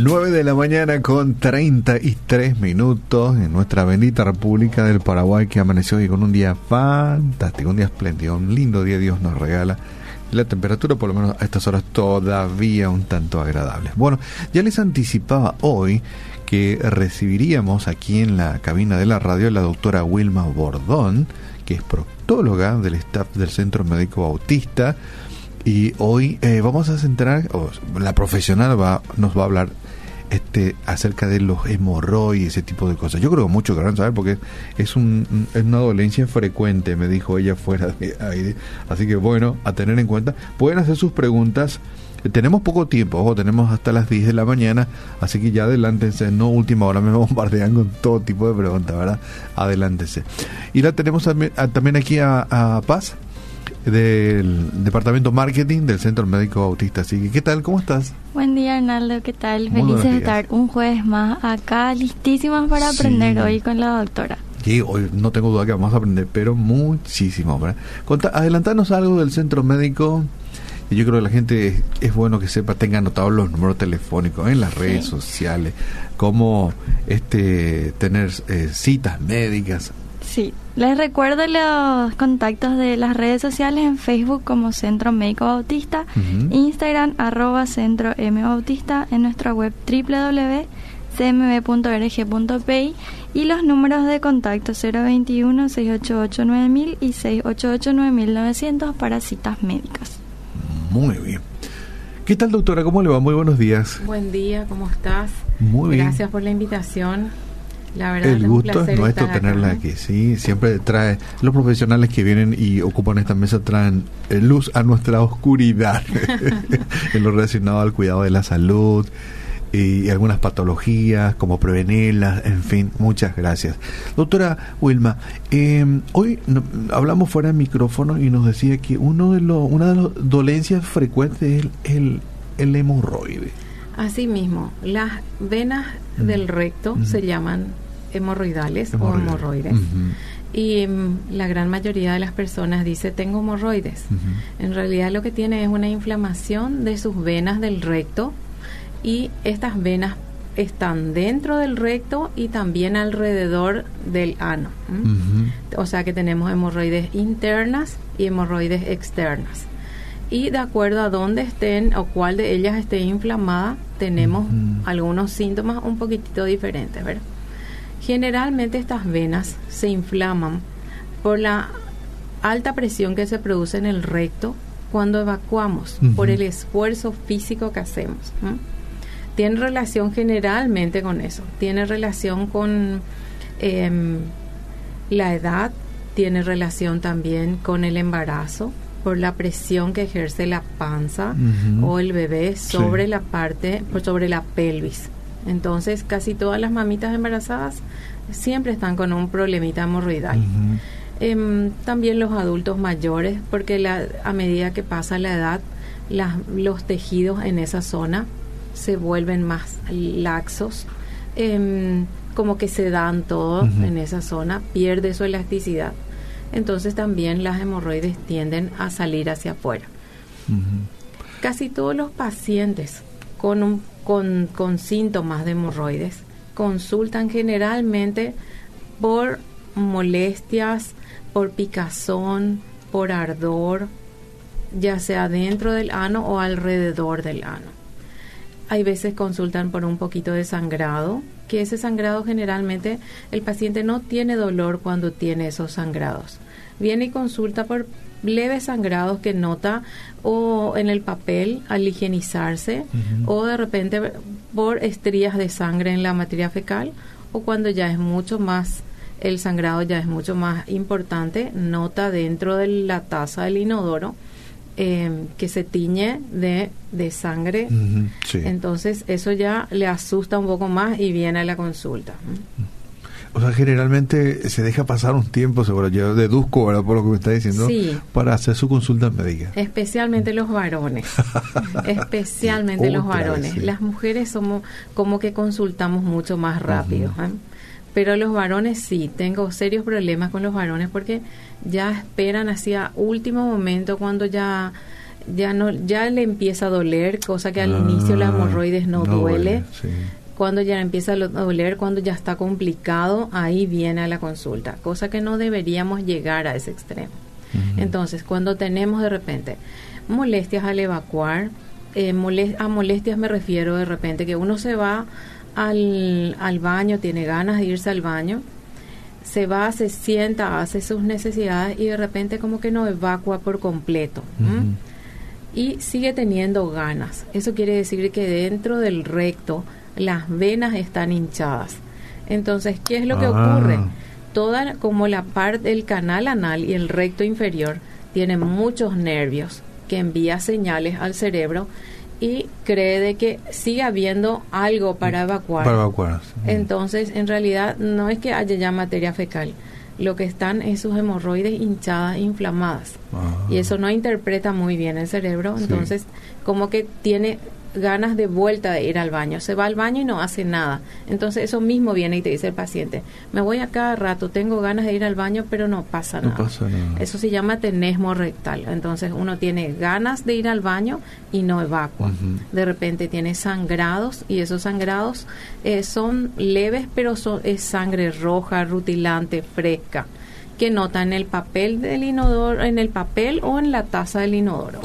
9 de la mañana con 33 minutos en nuestra bendita República del Paraguay que amaneció hoy con un día fantástico, un día espléndido, un lindo día Dios nos regala. La temperatura por lo menos a estas horas todavía un tanto agradable. Bueno, ya les anticipaba hoy que recibiríamos aquí en la cabina de la radio la doctora Wilma Bordón, que es proctóloga del staff del Centro Médico Bautista. Y hoy eh, vamos a centrar, la profesional va, nos va a hablar este acerca de los hemorroides, ese tipo de cosas. Yo creo que muchos querrán saber porque es, un, es una dolencia frecuente, me dijo ella fuera de aire. Así que bueno, a tener en cuenta. Pueden hacer sus preguntas. Tenemos poco tiempo, ojo, tenemos hasta las 10 de la mañana, así que ya adelántense, no última hora me bombardean con todo tipo de preguntas, ¿verdad? Adelántense. Y la tenemos también, aquí a, a Paz del Departamento Marketing del Centro Médico Autista. Así que, ¿qué tal? ¿Cómo estás? Buen día, Arnaldo. ¿Qué tal? Felices de estar un jueves más acá, listísimas para aprender hoy con la doctora. Sí, hoy no tengo duda que vamos a aprender, pero muchísimo. adelantanos algo del Centro Médico. Yo creo que la gente es, bueno que sepa, tenga anotados los números telefónicos en las redes sociales, cómo este, tener eh, citas médicas, Sí, les recuerdo los contactos de las redes sociales en Facebook como Centro Médico Bautista, Instagram arroba Centro M Bautista, en nuestra web www.cmb.org.pi y los números de contacto 021 688 9000 y 688 9900 para citas médicas. Muy bien. ¿Qué tal doctora? ¿Cómo le va? Muy buenos días. Buen día, ¿cómo estás? Muy bien. Gracias por la invitación el gusto es nuestro tenerla aquí, sí, siempre trae, los profesionales que vienen y ocupan esta mesa traen eh, luz a nuestra oscuridad. En lo relacionado al cuidado de la salud y algunas patologías, como prevenirlas, en fin, muchas gracias. Doctora Wilma, em, hoy hablamos fuera de micrófono y nos decía que uno de los, una de las dolencias frecuentes es el, el, hemorroide. Asimismo, las venas del recto se llaman hemorroidales o hemorroides. Y mm, la gran mayoría de las personas dice tengo hemorroides. En realidad lo que tiene es una inflamación de sus venas del recto y estas venas están dentro del recto y también alrededor del ano. O sea que tenemos hemorroides internas y hemorroides externas. Y de acuerdo a dónde estén o cuál de ellas esté inflamada, tenemos algunos síntomas un poquitito diferentes, ¿verdad? Generalmente estas venas se inflaman por la alta presión que se produce en el recto cuando evacuamos, por el esfuerzo físico que hacemos. Tiene relación generalmente con eso, tiene relación con em, la edad, tiene relación también con el embarazo, por la presión que ejerce la panza o el bebé sobre la parte, sobre la pelvis. Entonces, casi todas las mamitas embarazadas siempre están con un problemita hemorroidal. Em, también los adultos mayores, porque la, a medida que pasa la edad, los tejidos en esa zona se vuelven más laxos, em, como que se dan todo en esa zona, pierde su elasticidad. Entonces también las hemorroides tienden a salir hacia afuera. Casi todos los pacientes con un con, síntomas de hemorroides consultan generalmente por molestias, por picazón, por ardor, ya sea dentro del ano o alrededor del ano. Hay veces consultan por un poquito de sangrado, que ese sangrado generalmente el paciente no tiene dolor cuando tiene esos sangrados. Viene y consulta por leves sangrados que nota o en el papel al higienizarse o de repente por estrías de sangre en la materia fecal o cuando ya es mucho más el sangrado ya es mucho más importante nota dentro de la taza del inodoro em, que se tiñe de, de sangre entonces eso ya le asusta un poco más y viene a la consulta o sea, generalmente se deja pasar un tiempo, seguro, yo deduzco, ¿verdad? Por lo que me está diciendo, para hacer su consulta médica. Especialmente los varones. Especialmente los varones. Las mujeres somos como que consultamos mucho más rápido. ¿eh? Pero los varones sí, tengo serios problemas con los varones porque ya esperan hacia último momento cuando ya ya no ya le empieza a doler, cosa que al inicio la hemorroides no, duele. Cuando ya empieza a doler, cuando ya está complicado, ahí viene a la consulta, cosa que no deberíamos llegar a ese extremo. Entonces, cuando tenemos de repente molestias al evacuar, eh, a molestias me refiero de repente que uno se va al, al baño, tiene ganas de irse al baño, se va, se sienta, hace sus necesidades y de repente como que no evacua por completo. Y sigue teniendo ganas. Eso quiere decir que dentro del recto las venas están hinchadas. Entonces, ¿qué es lo que ah. ocurre? Toda como la parte del canal anal y el recto inferior tiene muchos nervios que envía señales al cerebro y cree de que sigue habiendo algo para evacuar. Para evacuar. Entonces, en realidad no es que haya ya materia fecal. Lo que están es sus hemorroides hinchadas, inflamadas. Ah. Y eso no interpreta muy bien el cerebro. Entonces, como que tiene ganas de vuelta de ir al baño. Se va al baño y no hace nada. Entonces eso mismo viene y te dice el paciente, me voy a cada rato, tengo ganas de ir al baño, pero no pasa, nada. Eso se llama tenesmo rectal. Entonces uno tiene ganas de ir al baño y no evacua. De repente tiene sangrados y esos sangrados eh, son leves, pero son, es sangre roja, rutilante, fresca que nota en el papel del inodoro, en el papel o en la taza del inodoro,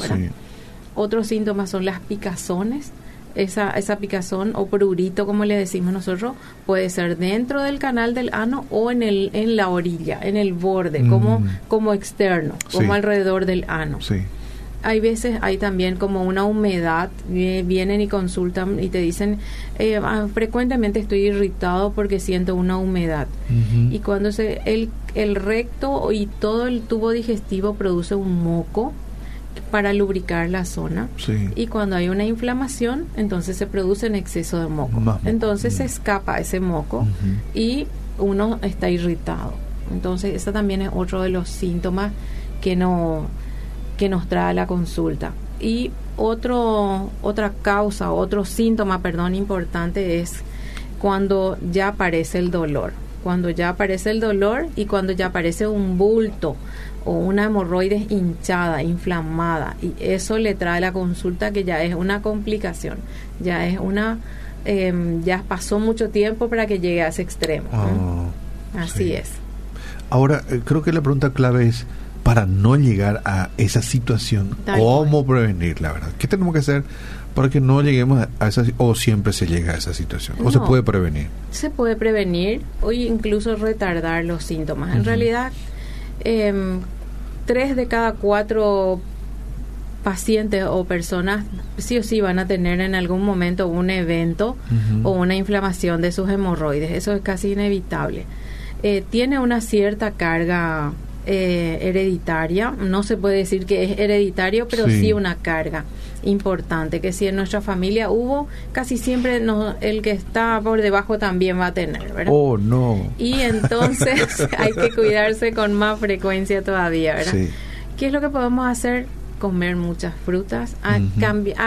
otros síntomas son las picazones. Esa, esa picazón o prurito, como le decimos nosotros, puede ser dentro del canal del ano o en, el, en la orilla, en el borde, como, mm. como externo, como alrededor del ano. hay veces hay también como una humedad, vienen y consultan y te dicen, eh, ah, frecuentemente estoy irritado porque siento una humedad. Y cuando se, el, el recto y todo el tubo digestivo produce un moco, para lubricar la zona. Y cuando hay una inflamación, entonces se produce un exceso de moco. Entonces se escapa ese moco y uno está irritado. Entonces, ese también es otro de los síntomas que, no, que nos trae la consulta. Y otro, otra causa, otro síntoma, perdón, importante es cuando ya aparece el dolor. Cuando ya aparece el dolor y cuando ya aparece un bulto o una hemorroides hinchada, inflamada, y eso le trae la consulta que ya es una complicación, ya es una, em, ya pasó mucho tiempo para que llegue a ese extremo. Ah, Así es. Ahora, eh, creo que la pregunta clave es, para no llegar a esa situación, ¿cómo prevenir la verdad? ¿Qué tenemos que hacer para que no lleguemos a esa o siempre se llega a esa situación? ¿O se puede prevenir? Se puede prevenir o incluso retardar los síntomas. En realidad, eh, tres de cada cuatro pacientes o personas sí o sí van a tener en algún momento un evento o una inflamación de sus hemorroides. Eso es casi inevitable. Eh, tiene una cierta carga eh, hereditaria. No se puede decir que es hereditario, pero sí, una carga importante. Que si en nuestra familia hubo, casi siempre no, el que está por debajo también va a tener, ¿verdad? Oh, no. Y entonces hay que cuidarse con más frecuencia todavía, ¿verdad? ¿Qué es lo que podemos hacer? comer muchas frutas, a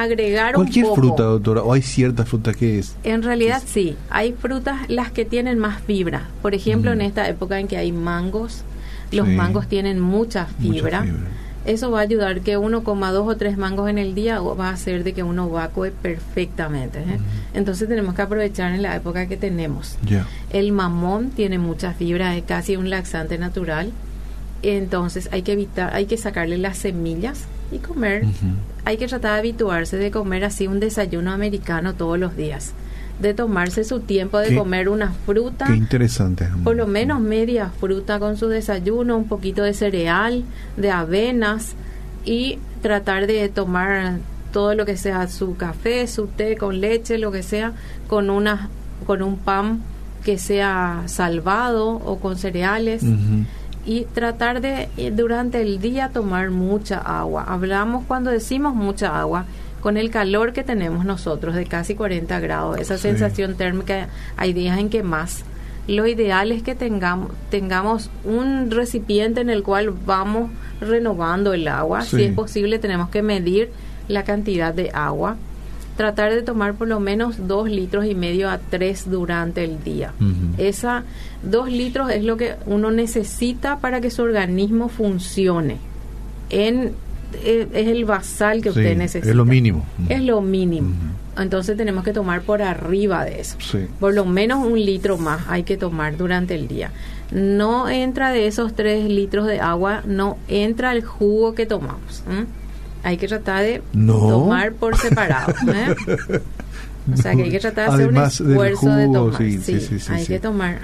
agregar ¿Cualquier fruta, doctora? ¿O hay ciertas frutas que es? En realidad sí, hay frutas las que tienen más fibra. Por ejemplo, en esta época en que hay mangos, los mangos tienen mucha fibra. Eso va a ayudar que uno coma dos o tres mangos en el día va a hacer de que uno vacue perfectamente. ¿eh? Entonces tenemos que aprovechar en la época que tenemos. El mamón tiene mucha fibra, es casi un laxante natural. Entonces hay que evitar, hay que sacarle las semillas y comer. Hay que tratar de habituarse de comer así un desayuno americano todos los días de tomarse su tiempo de comer una fruta. Qué interesante. Por lo menos media fruta con su desayuno, un poquito de cereal, de avenas y tratar de tomar todo lo que sea su café, su té con leche, lo que sea, con una con un pan que sea salvado o con cereales. Y tratar de eh, durante el día tomar mucha agua. Hablamos cuando decimos mucha agua, con el calor que tenemos nosotros de casi 40 grados, esa sensación térmica, hay días en que más. Lo ideal es que tengamos, tengamos un recipiente en el cual vamos renovando el agua. Si es posible, tenemos que medir la cantidad de agua. Tratar de tomar por lo menos dos litros y medio a tres durante el día. Esa dos litros es lo que uno necesita para que su organismo funcione en es, el basal que usted necesita. Es lo mínimo. Es lo mínimo. Entonces tenemos que tomar por arriba de eso. Por lo menos un litro más hay que tomar durante el día. No entra de esos tres litros de agua, no entra el jugo que tomamos. Hay que tratar de tomar por separado. ¿eh? O sea que hay que tratar de hacer un esfuerzo de tomar. Sí, hay que tomar,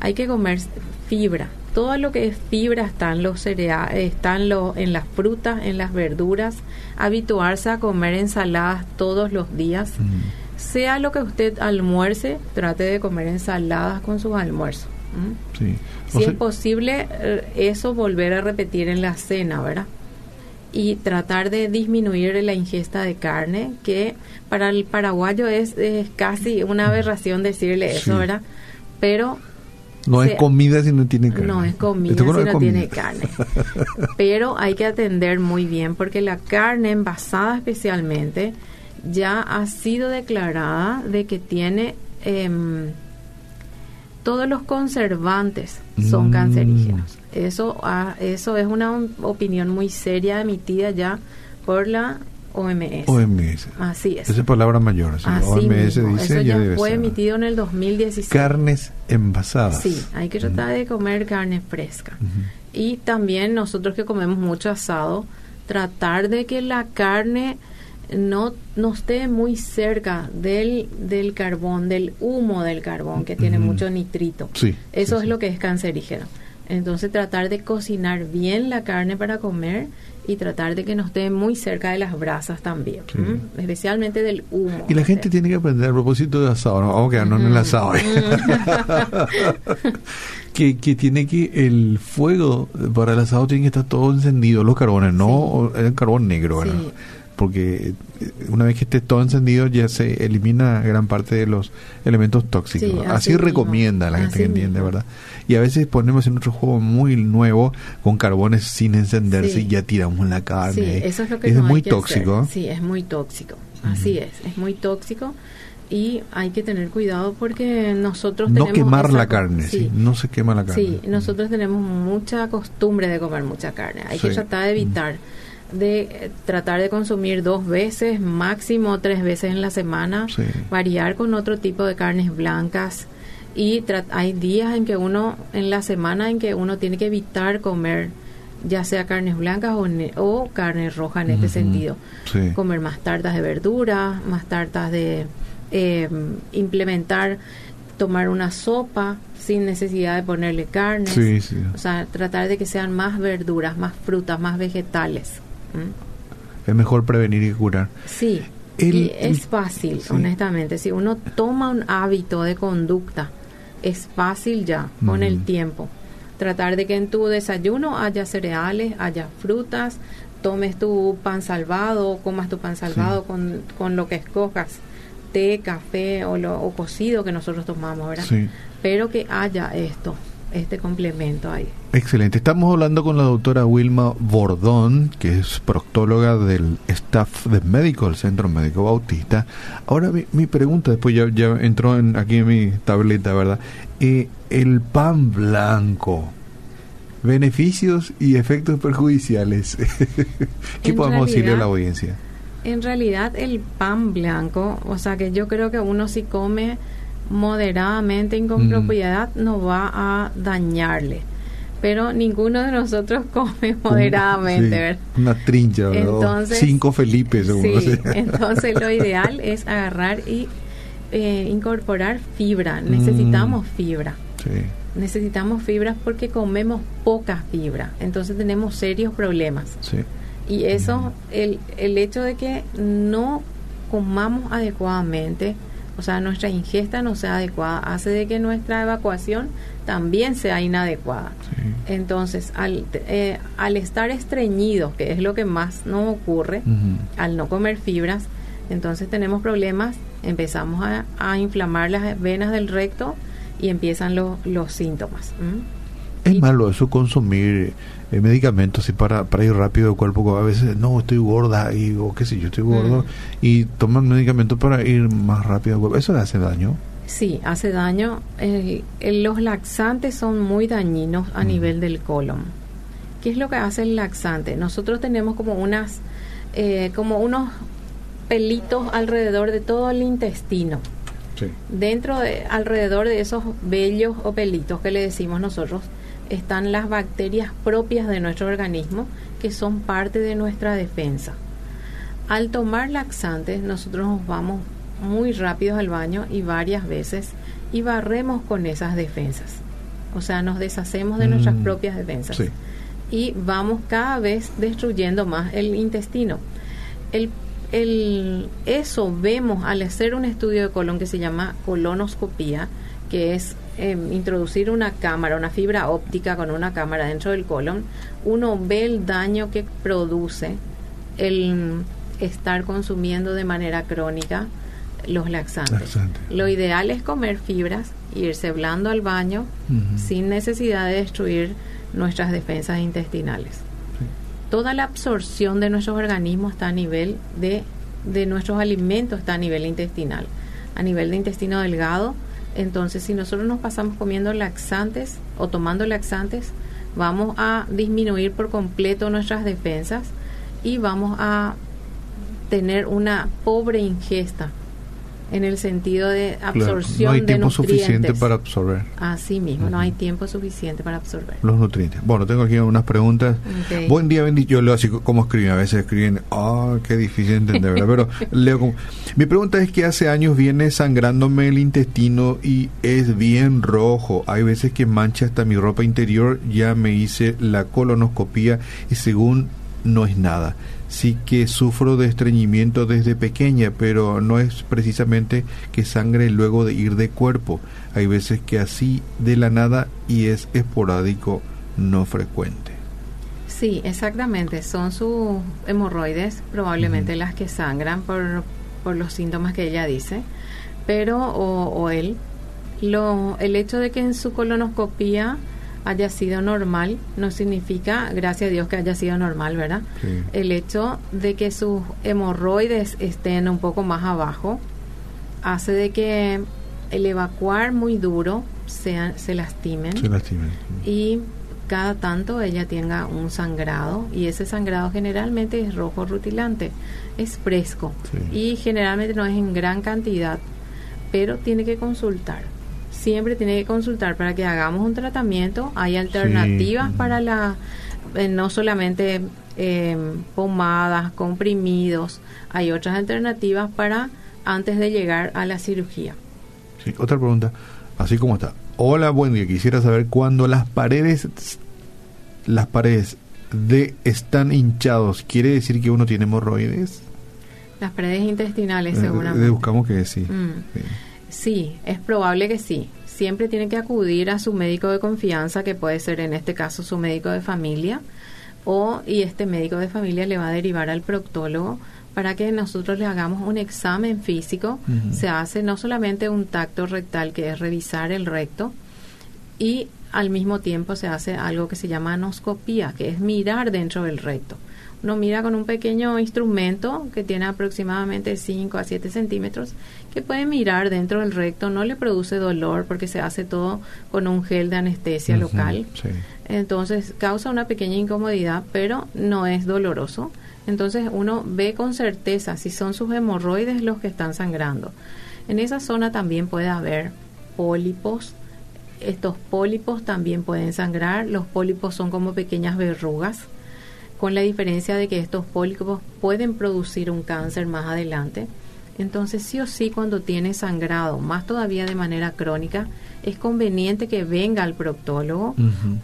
hay que comer fibra. Todo lo que es fibra está en los cereales, están en las frutas, en las verduras. Habituarse a comer ensaladas todos los días. Mm. Sea lo que usted almuerce, trate de comer ensaladas con sus almuerzos. Si es posible, eh, eso volver a repetir en la cena, ¿verdad? y tratar de disminuir la ingesta de carne, que para el paraguayo es, casi una aberración decirle eso, ¿verdad? Pero... No es comida si no tiene carne. No es comida si no tiene carne. Pero hay que atender muy bien porque la carne envasada especialmente ya ha sido declarada de que tiene... Em, todos los conservantes son mm. cancerígenos. Eso, ah, eso es una opinión muy seria emitida ya por la OMS. OMS. Así es. Esa es palabra mayor. OMS dice Eso ya, fue emitido en el 2016. Carnes envasadas. Sí, hay que tratar de comer carne fresca. Y también nosotros que comemos mucho asado, tratar de que la carne no, no esté muy cerca del, del carbón, del humo del carbón, que tiene mucho nitrito. Sí, Eso es lo que es cancerígeno. Entonces tratar de cocinar bien la carne para comer y tratar de que no esté muy cerca de las brasas también, especialmente del humo. Y la gente tiene que aprender a propósito de asado, ¿no? vamos a quedarnos en el asado. que, que tiene que el fuego para el asado tiene que estar todo encendido, los carbones, no el carbón negro, porque una vez que esté todo encendido ya se elimina gran parte de los elementos tóxicos. así, recomienda la gente que entiende, ¿verdad? Y a veces ponemos en otro juego muy nuevo con carbones sin encenderse y ya tiramos la carne. eso es lo que es muy tóxico. Sí, es muy tóxico. Así es, es muy tóxico y hay que tener cuidado porque nosotros no quemar la carne sí. no se quema la carne sí nosotros tenemos mucha costumbre de comer mucha carne hay que tratar de evitar de tratar de consumir dos veces, máximo tres veces en la semana, variar con otro tipo de carnes blancas y hay días en que uno, en la semana en que uno tiene que evitar comer ya sea carnes blancas o, o carne roja en este sentido. Comer más tartas de verdura, más tartas de eh, implementar, tomar una sopa sin necesidad de ponerle carne. O sea, tratar de que sean más verduras, más frutas, más vegetales. Es mejor prevenir que curar. Sí, es fácil, honestamente. Si uno toma un hábito de conducta, es fácil ya con el tiempo. Tratar de que en tu desayuno haya cereales, haya frutas, tomes tu pan salvado, comas tu pan salvado con, con, lo que escojas, té, café o, lo, o cocido que nosotros tomamos, ¿verdad? Pero que haya esto este complemento ahí. Excelente. Estamos hablando con la doctora Wilma Bordón, que es proctóloga del staff de médico del Centro Médico Bautista. Ahora mi, pregunta, después ya, ya entró en, aquí en mi tableta, ¿verdad? Eh, el pan blanco, beneficios y efectos perjudiciales. ¿Qué podemos decirle a la audiencia? En realidad el pan blanco, o sea que yo creo que uno si come moderadamente y con propiedad no va a dañarle. Pero ninguno de nosotros come moderadamente, Una trincha, entonces, cinco Felipe, entonces lo ideal es agarrar y eh, incorporar fibra. Mm. Necesitamos fibra. Necesitamos fibras porque comemos poca fibra. Entonces tenemos serios problemas. Y eso, el, el hecho de que no comamos adecuadamente, o sea, nuestra ingesta no sea adecuada, hace de que nuestra evacuación también sea inadecuada. Entonces, al, eh, al estar estreñidos, que es lo que más nos ocurre, al no comer fibras, entonces tenemos problemas, empezamos a, inflamar las venas del recto y empiezan los síntomas. Es malo eso consumir eh, medicamentos y para, para ir rápido el cuerpo. A veces, no, estoy gorda y, o qué sé yo, estoy gordo. Mm. Y toman medicamentos para ir más rápido. ¿Eso le hace daño? Sí, hace daño. los laxantes son muy dañinos a mm. nivel del colon. ¿Qué es lo que hace el laxante? Nosotros tenemos como unas, eh, como unos pelitos alrededor de todo el intestino. Dentro de, alrededor de esos vellos o pelitos que le decimos nosotros, están las bacterias propias de nuestro organismo que son parte de nuestra defensa. Al tomar laxantes, nosotros nos vamos muy rápido al baño y varias veces y barremos con esas defensas. O sea, nos deshacemos de nuestras mm, propias defensas. Y vamos cada vez destruyendo más el intestino. El, el, eso vemos al hacer un estudio de colon que se llama colonoscopía, que es em, introducir una cámara, una fibra óptica con una cámara dentro del colon, uno ve el daño que produce el estar consumiendo de manera crónica los laxantes. Lo ideal es comer fibras, irse blando al baño sin necesidad de destruir nuestras defensas intestinales. Toda la absorción de nuestros organismos está a nivel de, de nuestros alimentos, está a nivel intestinal. A nivel de intestino delgado, entonces si nosotros nos pasamos comiendo laxantes o tomando laxantes, vamos a disminuir por completo nuestras defensas y vamos a tener una pobre ingesta en el sentido de absorción no hay tiempo suficiente para absorber. Así mismo, no hay tiempo suficiente para absorber. Los nutrientes. Bueno, tengo aquí unas preguntas. Buen día, bendito. Yo leo así como escriben. A veces escriben, ah, qué difícil entender, Pero leo como... Mi pregunta es que hace años viene sangrándome el intestino y es bien rojo. Hay veces que mancha hasta mi ropa interior. Ya me hice la colonoscopía y según no es nada sí que sufro de estreñimiento desde pequeña, pero no es precisamente que sangre luego de ir de cuerpo. Hay veces que así de la nada y es esporádico, no frecuente. Sí, exactamente. Son sus hemorroides, probablemente las que sangran por, por los síntomas que ella dice, pero o, o él. Lo, el hecho de que en su colonoscopía haya sido normal no significa, gracias a Dios que haya sido normal, ¿verdad? El hecho de que sus hemorroides estén un poco más abajo hace de que el evacuar muy duro se, se lastimen. Se lastimen. Y cada tanto ella tenga un sangrado y ese sangrado generalmente es rojo rutilante, es fresco y generalmente no es en gran cantidad, pero tiene que consultar siempre tiene que consultar para que hagamos un tratamiento. Hay alternativas para la, eh, no solamente em, pomadas, comprimidos, hay otras alternativas para antes de llegar a la cirugía. Sí, otra pregunta, así como está. Hola, buen día. Quisiera saber cuándo las paredes, las paredes de están hinchados, ¿quiere decir que uno tiene hemorroides? Las paredes intestinales, eh, seguramente. Eh, buscamos que sí. Mm. Sí, es probable que sí. Siempre tiene que acudir a su médico de confianza, que puede ser en este caso su médico de familia, o y este médico de familia le va a derivar al proctólogo para que nosotros le hagamos un examen físico. Se hace no solamente un tacto rectal, que es revisar el recto, y al mismo tiempo se hace algo que se llama anoscopía, que es mirar dentro del recto uno mira con un pequeño instrumento que tiene aproximadamente 5 a 7 centímetros, que puede mirar dentro del recto, no le produce dolor porque se hace todo con un gel de anestesia local. Entonces causa una pequeña incomodidad, pero no es doloroso. Entonces uno ve con certeza si son sus hemorroides los que están sangrando. En esa zona también puede haber pólipos. Estos pólipos también pueden sangrar. Los pólipos son como pequeñas verrugas con la diferencia de que estos pólipos pueden producir un cáncer más adelante. Entonces, sí o sí, cuando tiene sangrado, más todavía de manera crónica, es conveniente que venga al proctólogo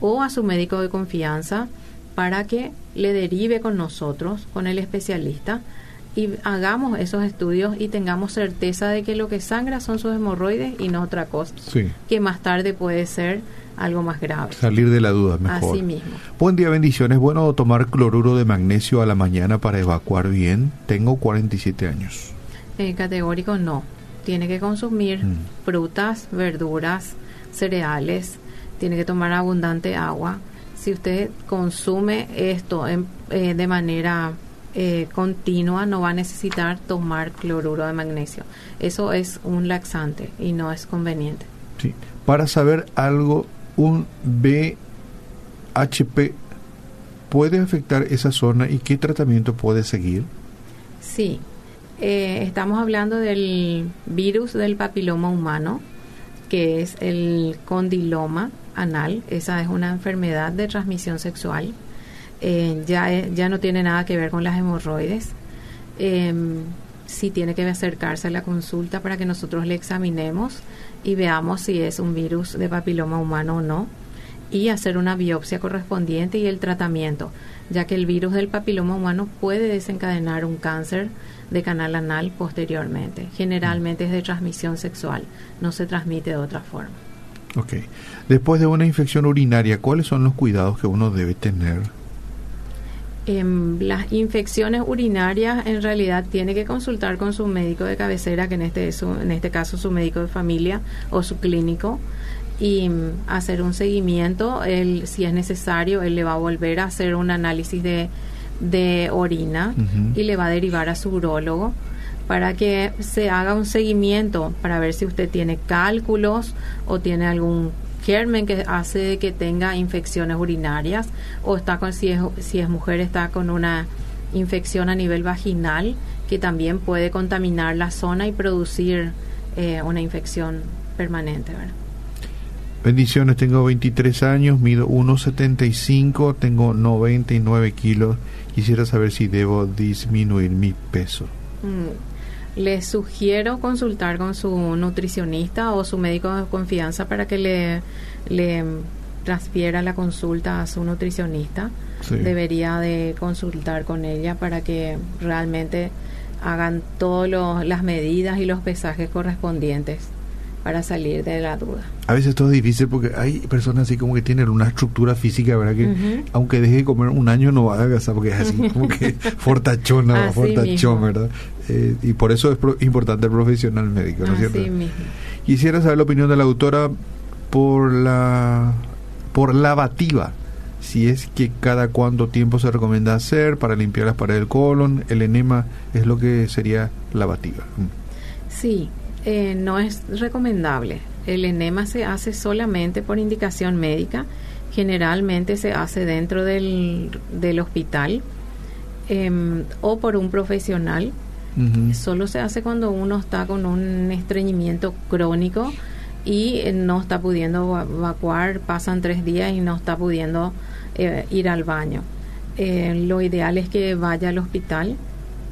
o a su médico de confianza para que le derive con nosotros, con el especialista, y hagamos esos estudios y tengamos certeza de que lo que sangra son sus hemorroides y no otra cosa, que más tarde puede ser algo más grave. Salir de la duda, mejor. Así mismo. Buen día, bendiciones. Bueno tomar cloruro de magnesio a la mañana para evacuar bien. Tengo 47 años. Eh, categórico no. Tiene que consumir mm. frutas, verduras, cereales. Tiene que tomar abundante agua. Si usted consume esto eh, de manera eh, continua, no va a necesitar tomar cloruro de magnesio. Eso es un laxante y no es conveniente. Sí. Para saber algo un BHP puede afectar esa zona y qué tratamiento puede seguir? Sí, eh, estamos hablando del virus del papiloma humano, que es el condiloma anal. Esa es una enfermedad de transmisión sexual. Eh, ya, ya no tiene nada que ver con las hemorroides. Eh, sí tiene que acercarse a la consulta para que nosotros le examinemos y veamos si es un virus de papiloma humano o no y hacer una biopsia correspondiente y el tratamiento, ya que el virus del papiloma humano puede desencadenar un cáncer de canal anal posteriormente. Generalmente es de transmisión sexual, no se transmite de otra forma. Ok. Después de una infección urinaria, ¿cuáles son los cuidados que uno debe tener? Em, las infecciones urinarias en realidad tiene que consultar con su médico de cabecera, que en este, en este caso su médico de familia o su clínico, y mm, hacer un seguimiento. Él, si es necesario, él le va a volver a hacer un análisis de, de orina y le va a derivar a su urólogo para que se haga un seguimiento para ver si usted tiene cálculos o tiene algún germen que hace que tenga infecciones urinarias o está con si es, si es mujer está con una infección a nivel vaginal que también puede contaminar la zona y producir eh, una infección permanente. Bendiciones, tengo 23 años, mido 1,75, tengo 99 kilos. Quisiera saber si debo disminuir mi peso. Mm, les sugiero consultar con su nutricionista o su médico de confianza para que le, le transfiera la consulta a su nutricionista. Debería de consultar con ella para que realmente hagan todas las medidas y los pesajes correspondientes para salir de la duda. A veces todo es difícil porque hay personas así como que tienen una estructura física, ¿verdad? Que aunque deje de comer un año no va a adelgazar porque es así como que fortachona, fortachón, ¿verdad? Eh, y por eso es importante el profesional médico, ¿no es cierto? Quisiera saber la opinión de la autora por la por lavativa. Si es que cada cuánto tiempo se recomienda hacer para limpiar las paredes del colon, el enema es lo que sería lavativa. Sí, eh, no es recomendable. El enema se hace solamente por indicación médica. Generalmente se hace dentro del, del hospital em, o por un profesional. Solo se hace cuando uno está con un estreñimiento crónico y eh, no está pudiendo evacuar, pasan tres días y no está pudiendo eh, ir al baño. lo ideal es que vaya al hospital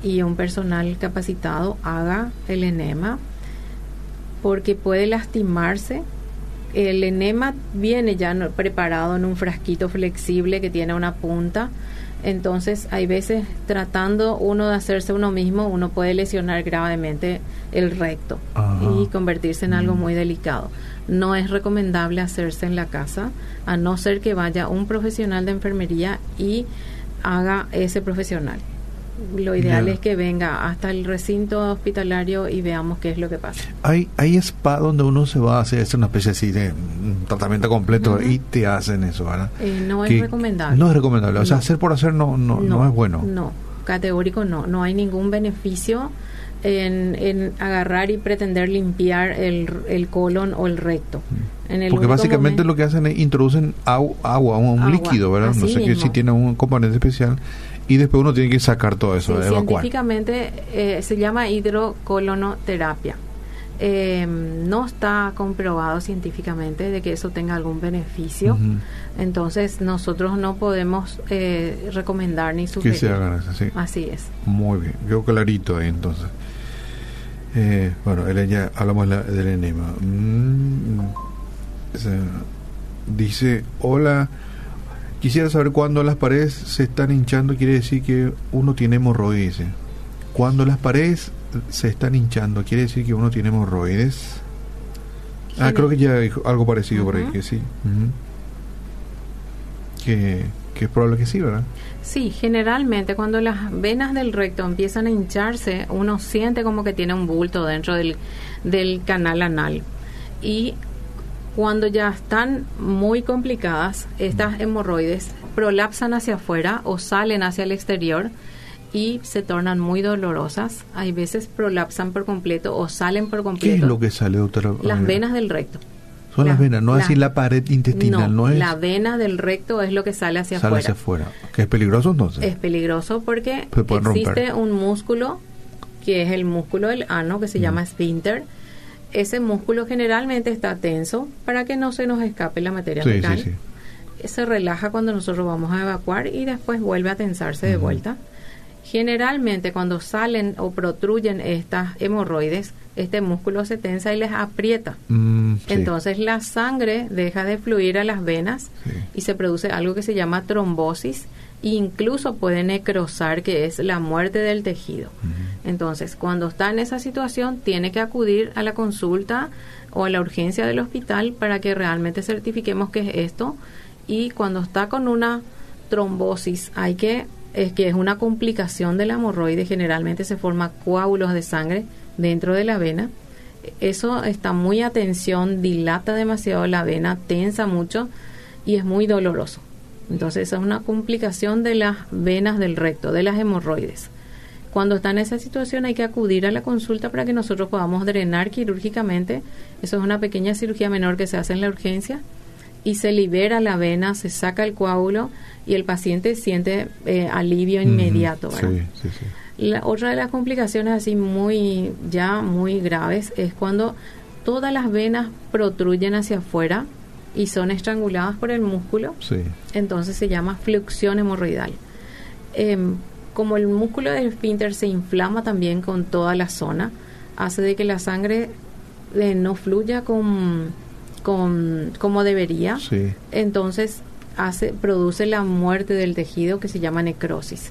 y un personal capacitado haga el enema porque puede lastimarse. El enema viene ya preparado en un frasquito flexible que tiene una punta. Entonces, hay veces tratando uno de hacerse uno mismo, uno puede lesionar gravemente el recto y convertirse en algo mm. muy delicado. No es recomendable hacerse en la casa, a no ser que vaya un profesional de enfermería y haga ese profesional lo ideal es que venga hasta el recinto hospitalario y veamos qué es lo que pasa. Hay, hay spa donde uno se va a hacer una especie así de tratamiento completo y te hacen eso, ¿verdad? Eh, no es recomendable. No es recomendable, o sea, hacer por hacer no, no, no, es bueno. No, categórico no, no hay ningún beneficio en, en agarrar y pretender limpiar el, el colon o el recto. Mm. Porque básicamente lo que hacen es introducen agua, un, líquido, ¿verdad? no sé si tiene un componente especial y después uno tiene que sacar todo eso, sí, Científicamente eh, se llama hidrocolonoterapia. Eh, no está comprobado científicamente de que eso tenga algún beneficio. Entonces nosotros no podemos eh, recomendar ni sugerir. Que se hagan eso, sí. Así es. Muy bien, quedó clarito ahí entonces. Eh, bueno, ya hablamos del enema. Mm, dice, hola. Quisiera saber cuándo las paredes se están hinchando, quiere decir que uno tiene hemorroides. Cuando las paredes se están hinchando, quiere decir que uno tiene hemorroides. Ah, creo que ya dijo algo parecido por ahí, que sí. que, que es probable que sí, ¿verdad? Sí, generalmente cuando las venas del recto empiezan a hincharse, uno siente como que tiene un bulto dentro del, del canal anal. Y cuando ya están muy complicadas, estas hemorroides prolapsan hacia afuera o salen hacia el exterior y se tornan muy dolorosas. Hay veces prolapsan por completo o salen por completo. ¿Qué es lo que sale, doctora? Las venas del recto. Son las venas, no así la pared intestinal, no, es. La vena del recto es lo que sale hacia sale afuera. hacia afuera. ¿Que es peligroso entonces? Es peligroso porque existe un músculo que es el músculo del ano que se llama esfínter. Ese músculo generalmente está tenso para que no se nos escape la materia sí, fecal. Sí, sí. Se relaja cuando nosotros vamos a evacuar y después vuelve a tensarse de vuelta. Generalmente cuando salen o protruyen estas hemorroides, este músculo se tensa y les aprieta. Mm, Entonces la sangre deja de fluir a las venas y se produce algo que se llama trombosis e incluso puede necrosar, que es la muerte del tejido. Entonces, cuando está en esa situación, tiene que acudir a la consulta o a la urgencia del hospital para que realmente certifiquemos que es esto. Y cuando está con una trombosis, hay que es que es una complicación de la hemorroide, generalmente se forman coágulos de sangre dentro de la vena. Eso está muy a tensión, dilata demasiado la vena, tensa mucho y es muy doloroso. Entonces, es una complicación de las venas del recto, de las hemorroides. Cuando está en esa situación hay que acudir a la consulta para que nosotros podamos drenar quirúrgicamente. Eso es una pequeña cirugía menor que se hace en la urgencia y se libera la vena, se saca el coágulo y el paciente siente eh, alivio inmediato. La, otra de las complicaciones así muy ya muy graves es cuando todas las venas protruyen hacia afuera y son estranguladas por el músculo. Entonces se llama fluxión hemorroidal. Em, como el músculo del esfínter se inflama también con toda la zona, hace de que la sangre eh, no fluya con, con como debería. Entonces hace, produce la muerte del tejido que se llama necrosis.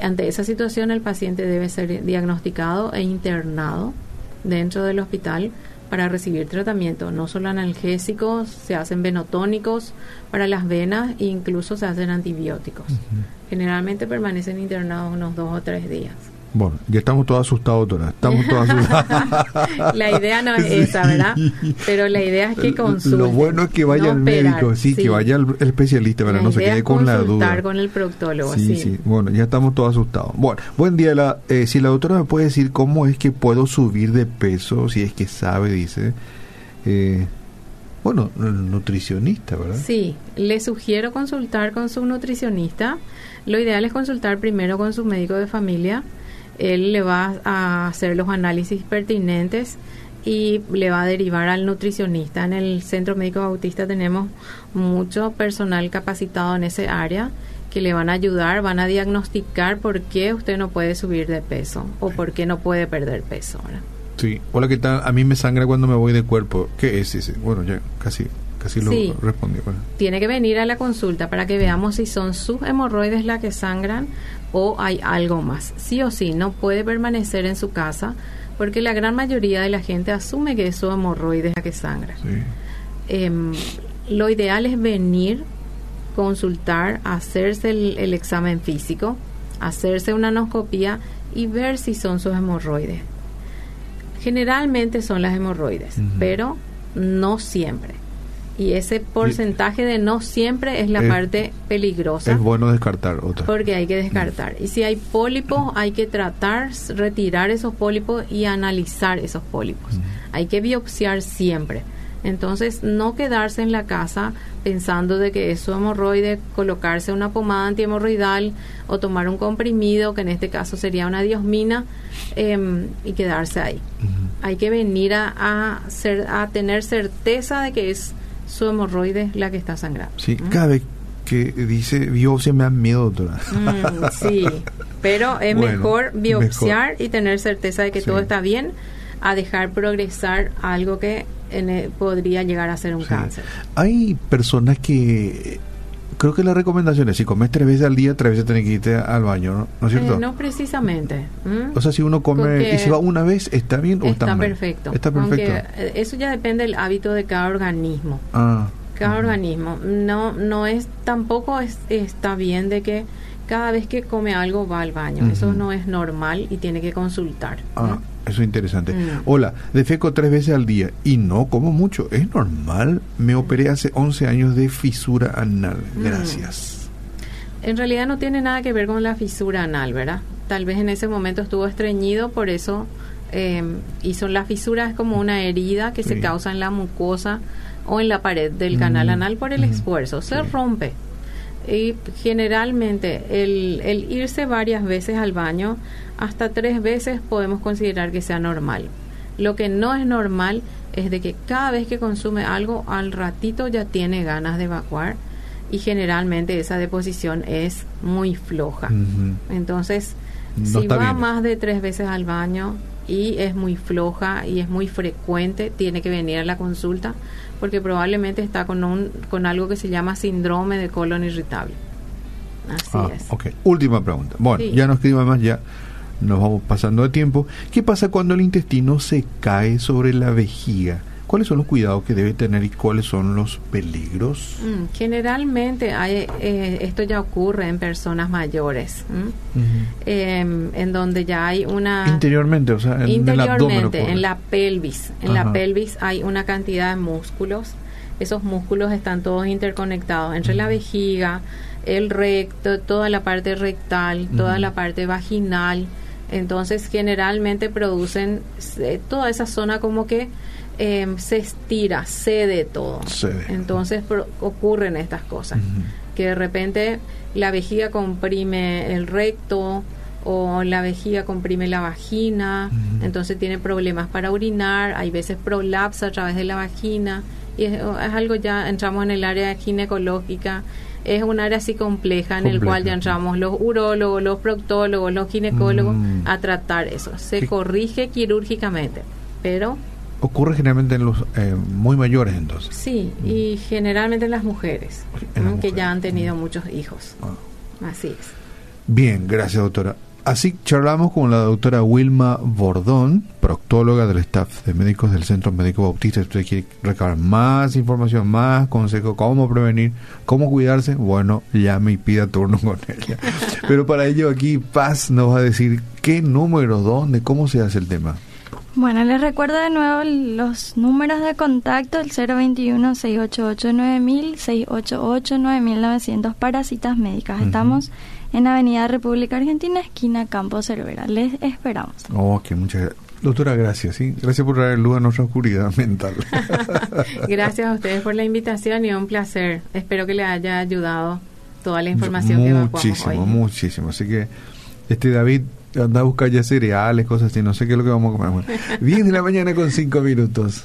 Ante esa situación el paciente debe ser diagnosticado e internado dentro del hospital para recibir tratamiento, no solo analgésicos, se hacen venotónicos para las venas e incluso se hacen antibióticos. Generalmente permanecen internados unos dos o tres días. Bueno, ya estamos todos asustados, doctora. Estamos todos asustados. la idea no es esa, ¿verdad? Pero la idea es que consulte. Lo bueno es que vaya al médico, sí, que vaya al especialista, para no se quede con la duda. con el proctólogo, sí, sí. Bueno, ya estamos todos asustados. Bueno, buen día. La, eh, si la doctora me puede decir cómo es que puedo subir de peso, si es que sabe, dice. Eh, bueno, nutricionista, ¿verdad? Sí, le sugiero consultar con su nutricionista. Lo ideal es consultar primero con su médico de familia él le va a hacer los análisis pertinentes y le va a derivar al nutricionista. En el Centro Médico Bautista tenemos mucho personal capacitado en ese área que le van a ayudar, van a diagnosticar por qué usted no puede subir de peso o por qué no puede perder peso. Sí, hola, ¿qué tal? A mí me sangra cuando me voy de cuerpo. ¿Qué es ese? Bueno, ya casi casi lo respondí. Tiene que venir a la consulta para que veamos si son sus hemorroides las que sangran o hay algo más. Sí o sí, no puede permanecer en su casa porque la gran mayoría de la gente asume que es su hemorroides la que sangra. Em, lo ideal es venir, consultar, hacerse el, examen físico, hacerse una anoscopía y ver si son sus hemorroides. Generalmente son las hemorroides, pero no siempre. Y ese porcentaje de no siempre es la parte peligrosa. Es bueno descartar otra. Porque hay que descartar. Y si hay pólipos, hay que tratar, retirar esos pólipos y analizar esos pólipos. Hay que biopsiar siempre. Entonces, no quedarse en la casa pensando de que es su hemorroide, colocarse una pomada antihemorroidal o tomar un comprimido, que en este caso sería una diosmina, em, y quedarse ahí. Hay que venir a, a, ser, a tener certeza de que es su hemorroide la que está sangrando. Sí, cada vez que dice biopsia me da miedo, doctora. Mm, sí, pero es mejor biopsiar y tener certeza de que todo está bien a dejar progresar algo que podría llegar a ser un cáncer. Hay personas que creo que la recomendación es si comes tres veces al día, tres veces tenés que irte al baño, ¿no, es cierto? Eh, no precisamente. O sea, si uno come y se va una vez, ¿está bien o está, está perfecto? Está perfecto. Eh, eso ya depende del hábito de cada organismo. Ah. Cada organismo. No, no es, tampoco es, está bien de que cada vez que come algo va al baño. Eso no es normal y tiene que consultar. Ah. Eso es interesante. Mm. Hola, defeco tres veces al día y no como mucho. ¿Es normal? Me operé hace 11 años de fisura anal. Mm. Gracias. En realidad no tiene nada que ver con la fisura anal, ¿verdad? Tal vez en ese momento estuvo estreñido, por eso eh, hizo la fisura, es como una herida que se causa en la mucosa o en la pared del canal anal por el esfuerzo. Se rompe. Y generalmente el, el irse varias veces al baño, hasta tres veces podemos considerar que sea normal. Lo que no es normal es de que cada vez que consume algo, al ratito ya tiene ganas de evacuar y generalmente esa deposición es muy floja. Entonces, si va más de tres veces al baño y es muy floja y es muy frecuente, tiene que venir a la consulta porque probablemente está con, un, con algo que se llama síndrome de colon irritable. Así ah, es. Ok, última pregunta. Bueno, ya no escriba más, ya nos vamos pasando de tiempo. ¿Qué pasa cuando el intestino se cae sobre la vejiga? ¿Cuáles son los cuidados que debe tener y cuáles son los peligros? Mm, generalmente hay, eh, esto ya ocurre en personas mayores, em, en donde ya hay una... Interiormente, o sea, en interiormente, en la pelvis. En la pelvis hay una cantidad de músculos. Esos músculos están todos interconectados entre la vejiga, el recto, toda la parte rectal, toda la parte vaginal. Entonces, generalmente producen eh, toda esa zona como que Em, se estira, cede todo. Entonces ocurren estas cosas. Que de repente la vejiga comprime el recto o la vejiga comprime la vagina, entonces tiene problemas para orinar, hay veces prolapsa a través de la vagina y es, algo ya entramos en el área ginecológica es un área así compleja en el cual ya entramos los urólogos, los proctólogos, los ginecólogos mm. a tratar eso. Se corrige quirúrgicamente, pero ocurre generalmente en los eh, muy mayores entonces. Sí, y generalmente en las mujeres, que ya han tenido muchos hijos. Ah. Así es. Bien, gracias doctora. Así charlamos con la doctora Wilma Bordón, proctóloga del staff de médicos del Centro Médico Bautista. Si usted quiere recabar más información, más consejos, cómo prevenir, cómo cuidarse, bueno, llame y pida turno con ella. Pero para ello aquí Paz nos va a decir qué número, dónde, cómo se hace el tema. Bueno, les recuerdo de nuevo los números de contacto, el 021-688-9000, 688-9900 para citas médicas. Estamos en Avenida República Argentina, esquina Campo Cervera. Les esperamos. Ok, muchas gracias. Doctora, gracias, ¿sí? Gracias por traer luz a nuestra oscuridad mental. gracias a ustedes por la invitación y un placer. Espero que les haya ayudado toda la información que evacuamos Muchísimo, muchísimo. Así que, este David, anda a buscar ya cereales, cosas así, no sé qué es lo que vamos a comer. 10 de la mañana con 5 minutos.